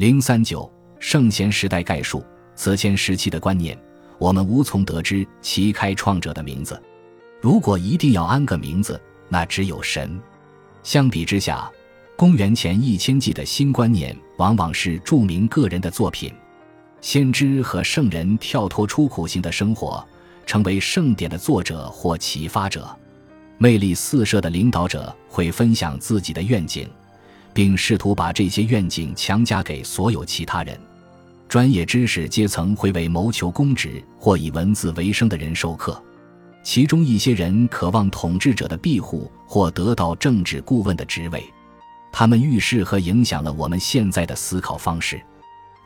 零三九圣贤时代概述，此前时期的观念，我们无从得知其开创者的名字。如果一定要安个名字，那只有神。相比之下，公元前一千纪的新观念往往是著名个人的作品，先知和圣人跳脱出苦行的生活，成为圣典的作者或启发者。魅力四射的领导者会分享自己的愿景，并试图把这些愿景强加给所有其他人。专业知识阶层会为谋求公职或以文字为生的人授课。其中一些人渴望统治者的庇护或得到政治顾问的职位，他们预示和影响了我们现在的思考方式。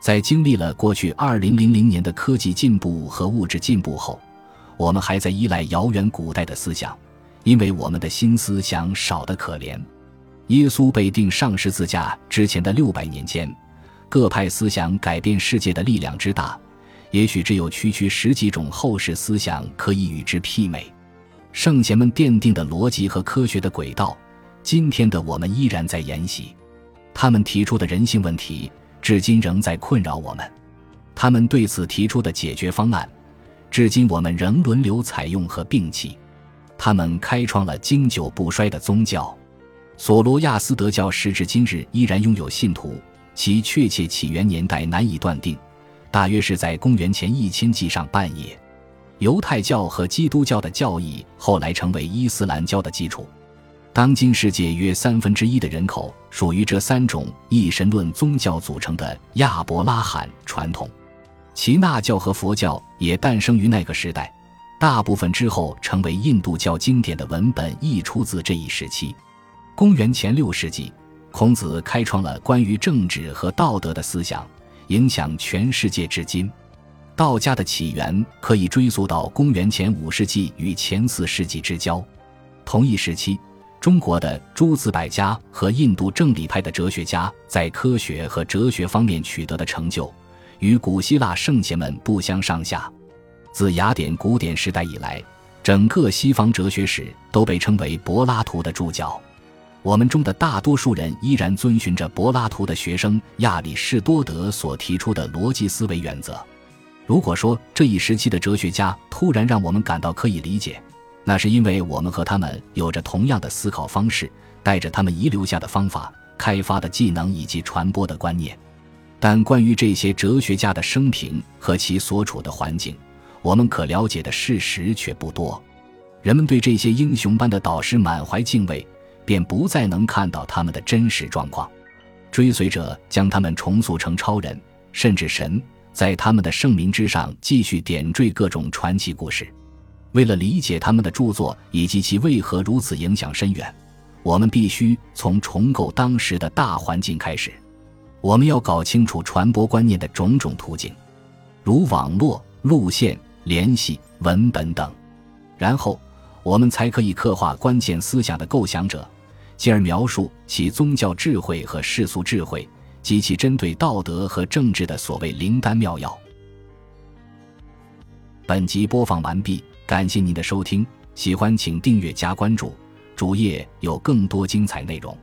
在经历了过去二零零零年的科技进步和物质进步后，我们还在依赖遥远古代的思想，因为我们的新思想少得可怜。耶稣被钉上十字架之前的六百年间，各派思想改变世界的力量之大。也许只有区区十几种后世思想可以与之媲美。圣贤们奠定的逻辑和科学的轨道，今天的我们依然在沿袭。他们提出的人性问题，至今仍在困扰我们。他们对此提出的解决方案，至今我们仍轮流采用和摒弃。他们开创了经久不衰的宗教。索罗亚斯德教时至今日依然拥有信徒，其确切起源年代难以断定。大约是在公元前一千纪上半叶，犹太教和基督教的教义后来成为伊斯兰教的基础。当今世界约三分之一的人口属于这三种一神论宗教组成的亚伯拉罕传统。耆那教和佛教也诞生于那个时代，大部分之后成为印度教经典的文本亦出自这一时期。公元前六世纪，孔子开创了关于政治和道德的思想。影响全世界至今，道家的起源可以追溯到公元前五世纪与前四世纪之交。同一时期，中国的诸子百家和印度正理派的哲学家在科学和哲学方面取得的成就，与古希腊圣贤们不相上下。自雅典古典时代以来，整个西方哲学史都被称为柏拉图的注脚。我们中的大多数人依然遵循着柏拉图的学生亚里士多德所提出的逻辑思维原则。如果说这一时期的哲学家突然让我们感到可以理解，那是因为我们和他们有着同样的思考方式，带着他们遗留下的方法、开发的技能以及传播的观念。但关于这些哲学家的生平和其所处的环境，我们可了解的事实却不多。人们对这些英雄般的导师满怀敬畏。便不再能看到他们的真实状况，追随者将他们重塑成超人，甚至神，在他们的圣名之上继续点缀各种传奇故事。为了理解他们的著作以及其为何如此影响深远，我们必须从重构当时的大环境开始。我们要搞清楚传播观念的种种途径，如网络、路线、联系、文本等，然后我们才可以刻画关键思想的构想者。进而描述其宗教智慧和世俗智慧及其针对道德和政治的所谓灵丹妙药。本集播放完毕，感谢您的收听，喜欢请订阅加关注，主页有更多精彩内容。